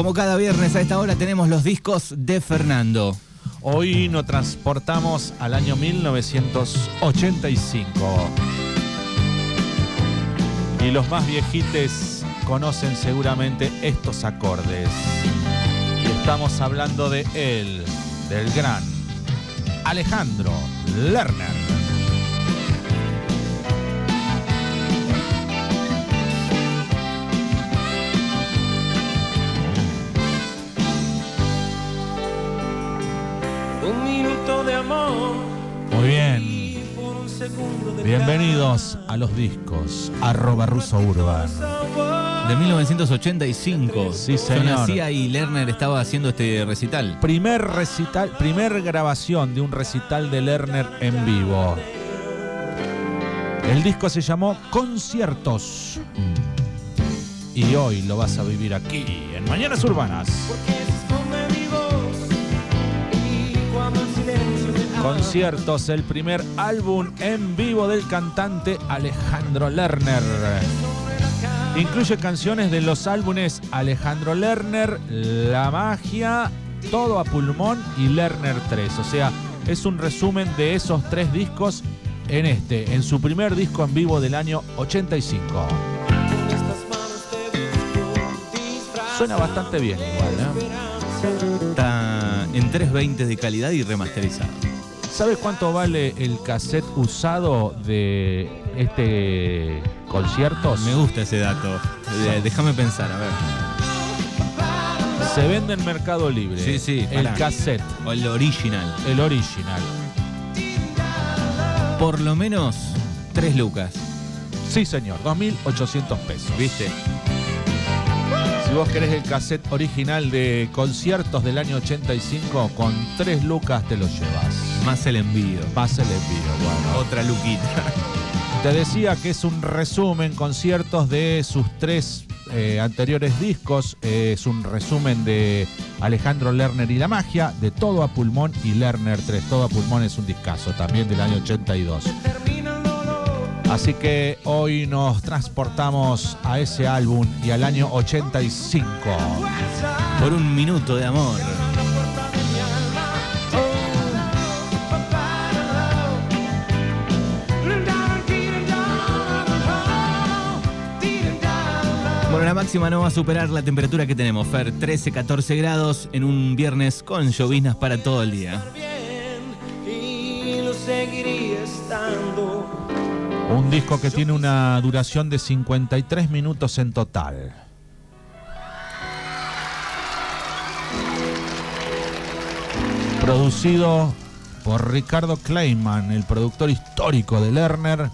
Como cada viernes a esta hora tenemos los discos de Fernando. Hoy nos transportamos al año 1985. Y los más viejites conocen seguramente estos acordes. Y estamos hablando de él, del gran Alejandro Lerner. Un minuto de amor. Muy bien. Bienvenidos a los discos arroba ruso urban. De 1985. Sí, Yo señor. nacía y Lerner estaba haciendo este recital. Primer recital, primer grabación de un recital de Lerner en vivo. El disco se llamó Conciertos. Y hoy lo vas a vivir aquí, en Mañanas Urbanas. Conciertos, el primer álbum en vivo del cantante Alejandro Lerner. Incluye canciones de los álbumes Alejandro Lerner, La Magia, Todo a Pulmón y Lerner 3. O sea, es un resumen de esos tres discos en este, en su primer disco en vivo del año 85. con estas manos te busco, disfraz Suena bastante bien igual, ¿no? Está en 320 de calidad y remasterizado. ¿Sabes cuánto vale el cassette usado de este concierto? Me gusta ese dato. Eh, Déjame pensar, a ver. Se vende en Mercado Libre. Sí, sí, El pará. cassette, O el original. el original. Por lo menos 3 lucas. Sí, señor, 2.800 pesos. ¿Viste? Si vos querés el cassette original de conciertos del año 85, con 3 lucas te lo llevas. Más el envío. Más el envío, bueno. Otra luquita. Te decía que es un resumen, conciertos de sus tres eh, anteriores discos. Eh, es un resumen de Alejandro Lerner y la magia, de Todo a Pulmón y Lerner 3. Todo a Pulmón es un discazo también del año 82. termina el dolor. Así que hoy nos transportamos a ese álbum y al año 85. Por un minuto de amor. La máxima no va a superar la temperatura que tenemos, Fer. 13, 14 grados en un viernes con lloviznas para todo el día. Un disco que tiene una duración de 53 minutos en total. Producido por Ricardo Kleiman, el productor histórico de Lerner,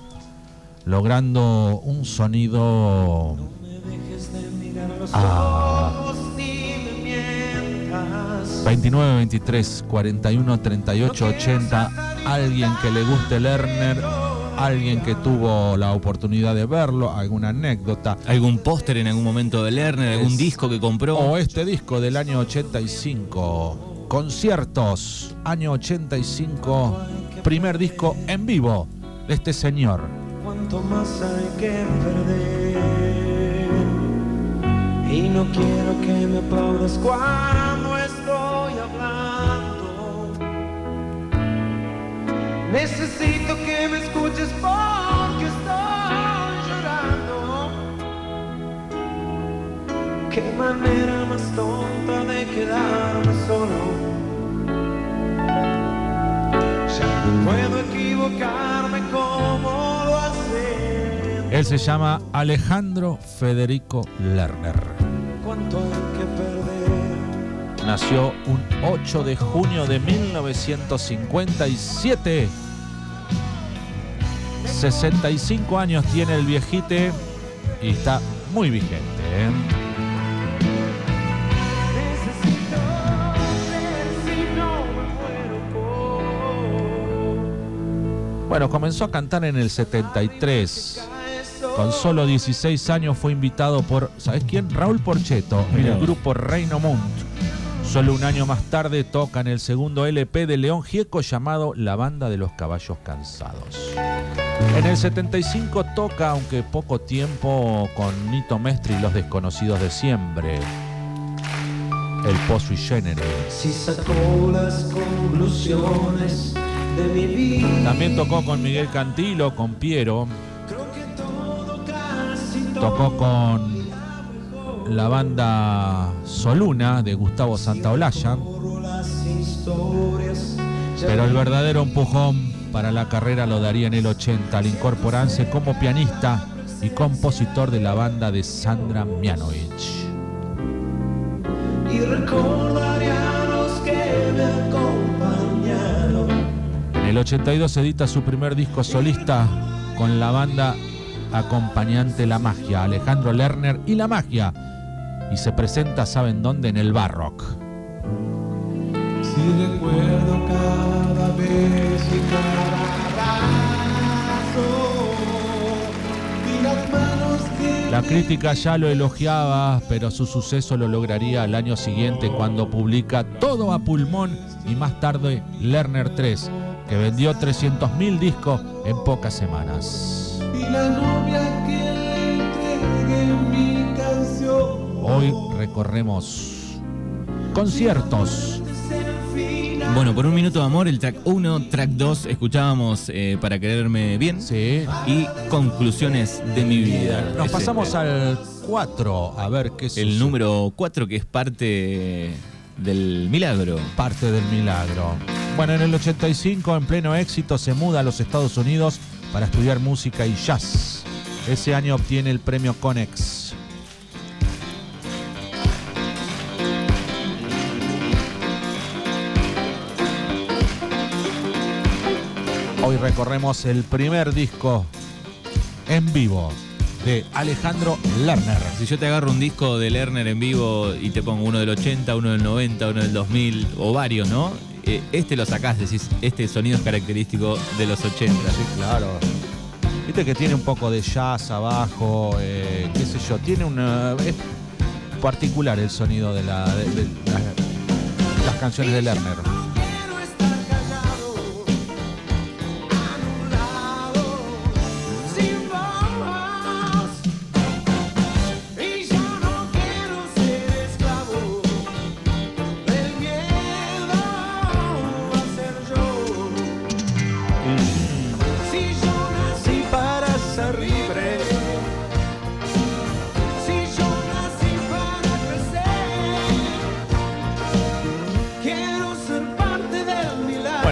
logrando un sonido a los Ah. ojos ni me mientas. 29, 23, 41, 38, 80. Alguien que le guste Lerner, alguien que tuvo la oportunidad de verlo, alguna anécdota. ¿Algún póster en algún momento de Lerner? ¿Algún Es- disco que compró? O este disco del año 85. Conciertos, año 85. Primer disco en vivo de este señor. Cuánto más hay que perder. Y no quiero que me aplaudas cuando estoy hablando. Necesito que me escuches porque estoy llorando. Qué manera más tonta de quedarme solo. Ya no puedo equivocarme como lo hacen. Él se llama Alejandro Federico Lerner. ¿Cuánto hay que perder? Nació un 8 de junio de 1957. 65 años tiene el viejite y está muy vigente. ¿eh? Bueno, comenzó a cantar en el 73. Con solo 16 años fue invitado por, ¿sabes quién? Raúl Porcheto, en el grupo Reino Munt. Solo un año más tarde toca en el segundo LP de León Gieco llamado La Banda de los Caballos Cansados. En el 75 toca, aunque poco tiempo, con Nito Mestre y Los Desconocidos de Siempre. el pozo y generis. Si sacó las conclusiones de mi vida. También tocó con Miguel Cantilo, con Piero, tocó con la banda Soluna de Gustavo Santaolalla, pero el verdadero empujón para la carrera lo daría en el 80 al incorporarse como pianista y compositor de la banda de Sandra Mianovich. Y recordaré a los que me acompañaron. En el 82 edita su primer disco solista con la banda acompañante La Magia, Alejandro Lerner y La Magia. Y se presenta, ¿saben dónde? En el Barrock. Si recuerdo cada vez y cada abrazo y las manos que La crítica ya lo elogiaba, pero su suceso lo lograría al año siguiente cuando publica Todo a pulmón y más tarde Lerner 3, que vendió 300.000 discos en pocas semanas. Y la novia que le entregué mi canción. Hoy recorremos conciertos. Bueno, por un minuto de amor, el track 1, track 2, escuchábamos eh, Para quererme bien Sí. y Conclusiones de mi vida. Nos Es pasamos el, al 4, a ver qué el sucede. número 4 que es parte del milagro. parte del milagro. Bueno, en el 85, en pleno éxito, se muda a los Estados Unidos para estudiar música y jazz. Ese año obtiene el premio Conex. Hoy recorremos el primer disco en vivo de Alejandro Lerner. Si yo te agarro un disco de Lerner en vivo y te pongo uno del 80, uno del 90, uno del 2000 o varios, ¿no? Eh, este lo sacás, decís, este sonido es característico de los 80. Sí, claro. Viste que tiene un poco de jazz abajo, eh, qué sé yo, tiene una... Es particular el sonido de, la, de- de la- las canciones de Lerner.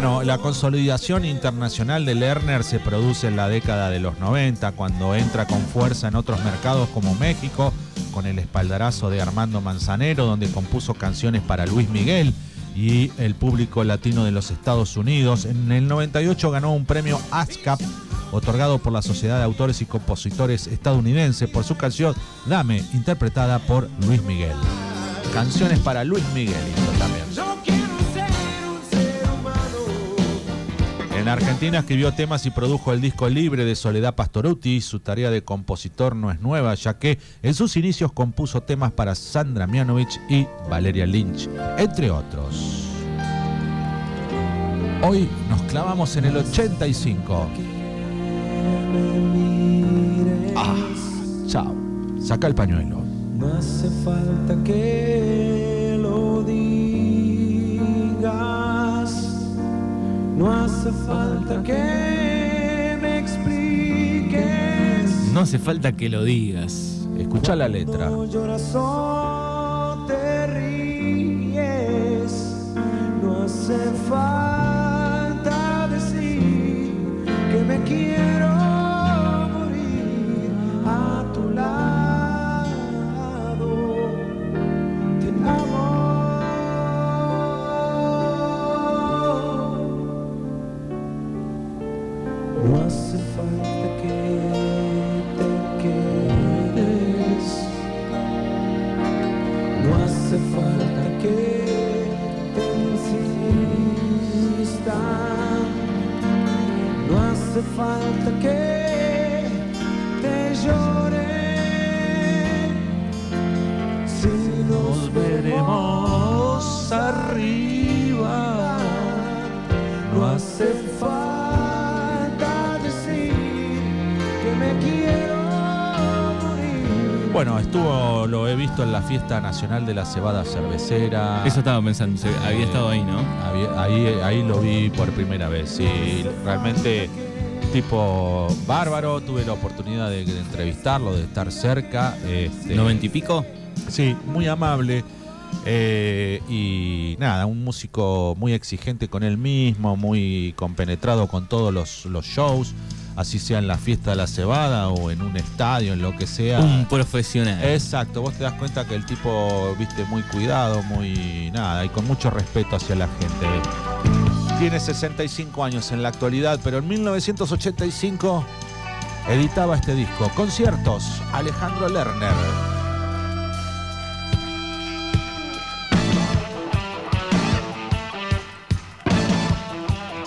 Bueno, la consolidación internacional de Lerner se produce en la década de los 90, cuando entra con fuerza en otros mercados como México, con el espaldarazo de Armando Manzanero, donde compuso canciones para Luis Miguel y el público latino de los Estados Unidos. En el 98 ganó un premio ASCAP, otorgado por la Sociedad de Autores y Compositores estadounidense, por su canción Dame, interpretada por Luis Miguel. Canciones para Luis Miguel también. En Argentina escribió temas y produjo el disco Libre de Soledad Pastoruti. Su tarea de compositor no es nueva, ya que en sus inicios compuso temas para Sandra Mianovich y Valeria Lynch, entre otros. Hoy nos clavamos en el 85. Ah, chao. Saca el pañuelo. No hace falta que me expliques. No hace falta que lo digas. Escucha la letra. Lloras te ríes. No hace falta falta que te llore. Si nos veremos arriba, no hace falta decir que me quiero morir Bueno, estuvo, lo he visto en la fiesta nacional de la cebada cervecera. Eso estaba pensando, se- había Eh, estado ahí, ¿no? Había- Ahí, ahí lo vi por primera vez. Sí, realmente tipo bárbaro. Tuve la oportunidad de, de entrevistarlo, de estar cerca. Este, ¿Noventa y pico? Sí, muy amable. eh, y nada, un músico muy exigente con él mismo, muy compenetrado con todos los, los shows, así sea en la fiesta de la cebada o en un estadio, en lo que sea. Un profesional. Exacto, vos te das cuenta que el tipo, viste, muy cuidado, muy nada, y con mucho respeto hacia la gente. Tiene 65 años en la actualidad, pero en 1985 editaba este disco. Conciertos, Alejandro Lerner.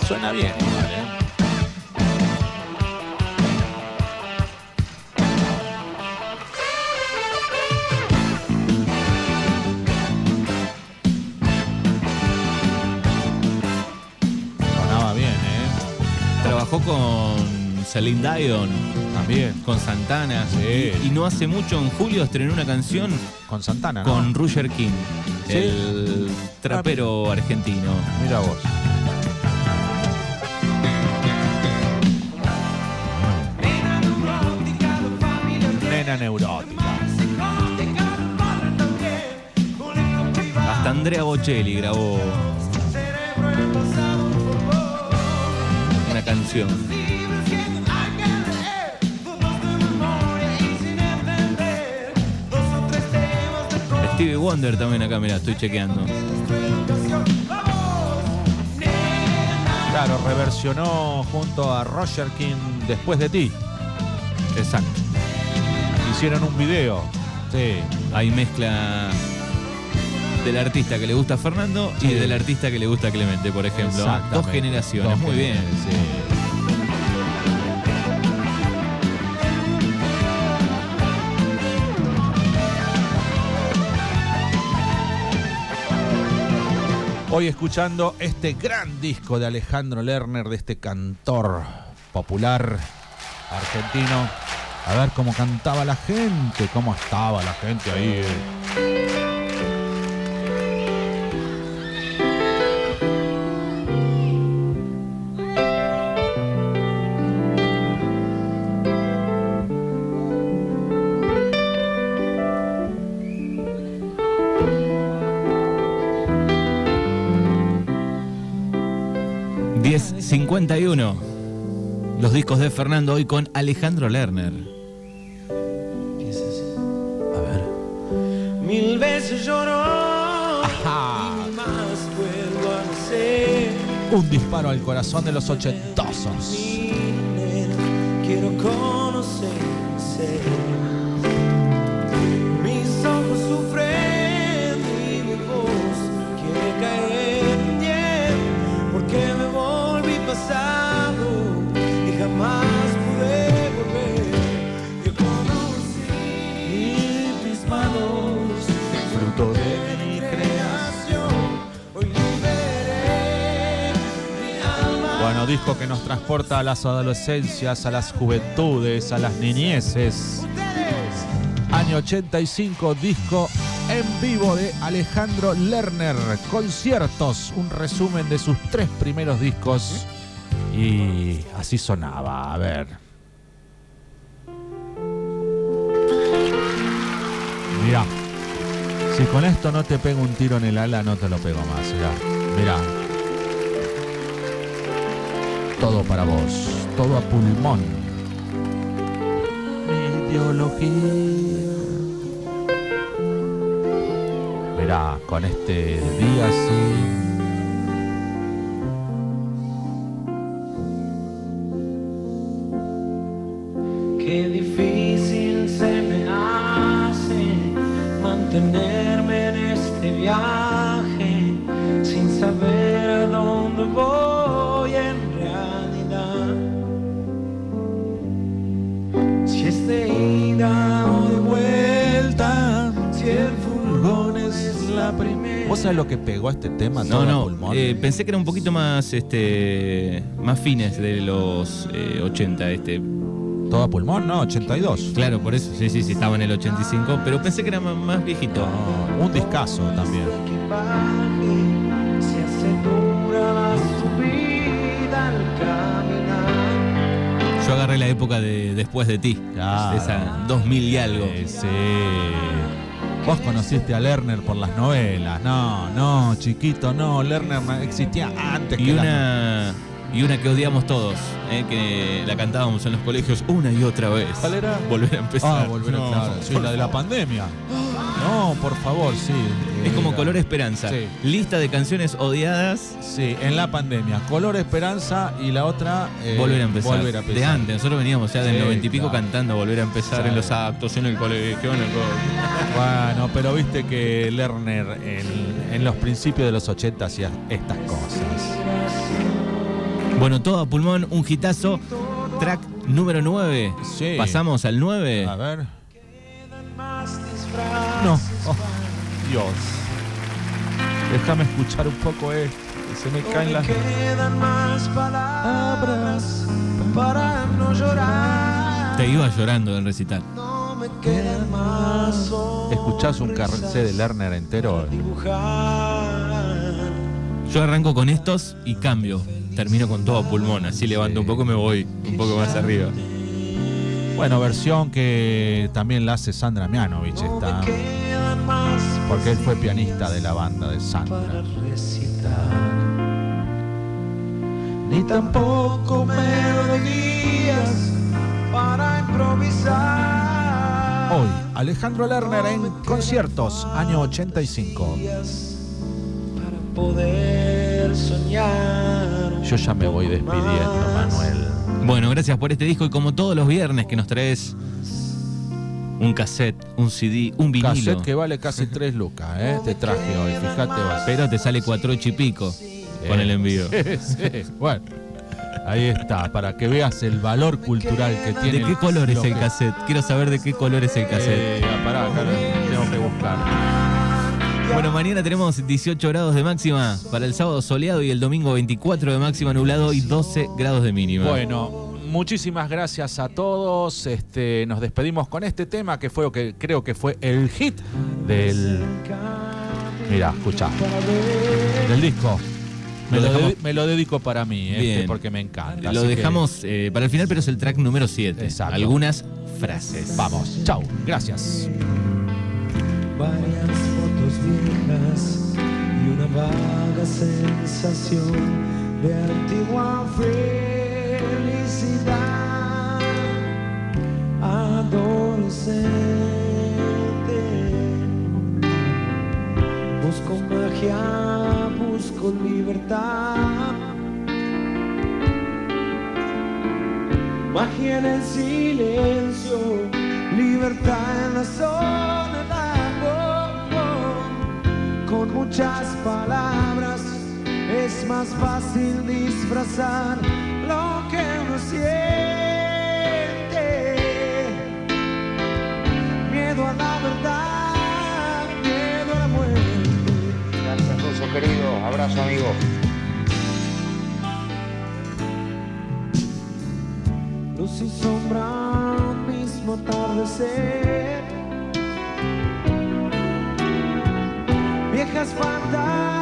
Suena bien, Celine Dion, También. con Santana. Sí. Y, y no hace mucho, en julio, estrenó una canción Con Santana, ¿no? con Roger King, Sí. el trapero argentino. Mira vos. Nena neurótica. Hasta Andrea Bocelli grabó una canción. Stevie Wonder también acá, mira, estoy chequeando. Claro, reversionó junto a Roger King Después de ti. Exacto. Hicieron un video. Sí. Hay mezcla del artista que le gusta a Fernando Sí. y del artista que le gusta a Clemente, por ejemplo. Exactamente. Dos generaciones, Dos muy bien. sí. Hoy escuchando este gran disco de Alejandro Lerner, de este cantor popular argentino. A ver cómo cantaba la gente, cómo estaba la gente ahí. Eh. bien. 10.51. Los discos de Fernando hoy con Alejandro Lerner. A ver. Mil veces lloró Ajá. y más vuelvo a nacer. Un disparo al corazón de los ochentosos. Quiero conocer disco que nos transporta a las adolescencias, a las juventudes, a las niñeces. Año 85, disco en vivo de Alejandro Lerner. Conciertos, un resumen de sus tres primeros discos. Y así sonaba, a ver. Mira, si con esto no te pego un tiro en el ala, no te lo pego más. Mira, mira. Todo para vos, todo a pulmón. Mi ideología. Mirá, con este día así. La primera. ¿Vos sabés lo que pegó este tema? No, a no. pulmón? eh, pensé que era un poquito más, este, más fines de los eh, 80, este. Todo a pulmón, no, 82. Claro, por eso, sí, sí, sí, estaba en el 85, pero pensé que era más, más viejito. No, un discazo también. Yo agarré la época de Después de ti, Claro. esa 2000 y algo. Sí. Vos conociste a Lerner por las novelas. No, no, chiquito, no. Lerner existía antes Y que las una, y una que odiamos todos, eh, que la cantábamos en los colegios una y otra vez. ¿Cuál era? Volver a empezar. Ah, volver a No, claro, sí, la de la pandemia. No, por favor, sí. Es como Era- Color Esperanza. Sí. Lista de canciones odiadas, Sí, en la pandemia. Color Esperanza y la otra. eh, volver a empezar. Volver a empezar. De antes, nosotros veníamos ya del Sí, 90 y pico claro. cantando Volver a empezar en los actos, en el colegio, en el co- Bueno, pero viste que Lerner en, en los principios de los 80 hacía estas cosas. Bueno, todo a pulmón, un hitazo. Track número 9. Sí. Pasamos al 9. A ver. Más disfraz. No. Oh, Dios. Déjame escuchar un poco esto. que Se me No caen me las. quedan más palabras para no llorar. Te iba llorando del recital. No me quedan más Escuchás un carrete de Lerner entero. dibujar. Yo arranco con estos y cambio. Termino con todo pulmón. Así levanto un poco y me voy un poco más arriba. Bueno, versión que también la hace Sandra Mianovich No esta. Porque él fue pianista de la banda de Sandra. Ni tampoco melodías para improvisar. Hoy, Alejandro Lerner en conciertos, año 85. Para poder soñar. Yo ya me voy despidiendo, Manuel. Bueno, gracias por este disco y como todos los viernes que nos traes un cassette, un CD, un vinilo. Cassette que vale casi 3 lucas, ¿eh? Te traje hoy, fíjate vos. Pero te sale cuatro ocho y pico con el envío. Sí, bueno, ahí está, para que veas el valor cultural que tiene. ¿De qué color es el cassette? Quiero saber de qué color es el cassette. Eh, pará, acá tengo que buscar. Bueno, mañana tenemos 18 grados de máxima para el sábado soleado y el domingo 24 de máxima nublado y 12 grados de mínima. Bueno, muchísimas gracias a todos. Este, nos despedimos con este tema que fue lo que creo que fue el hit del. Mira, escucha. Del disco. Me Lo lo, dejamos- dedi- me lo dedico para mí, este, Bien. porque me encanta. Lo que- dejamos eh, para el final, pero es el track número 7. Exacto. Algunas frases. Vamos, chau, gracias. varias viejas y una vaga sensación de antigua felicidad adolescente. Busco magia, busco libertad. Magia en el silencio, libertad en la soledad. Muchas palabras es más fácil disfrazar lo que uno siente. Miedo a la verdad, miedo a la muerte. Gracias, Ruso querido. Abrazo, amigo. Luz y sombra, mismo atardecer. Viejas fantasías,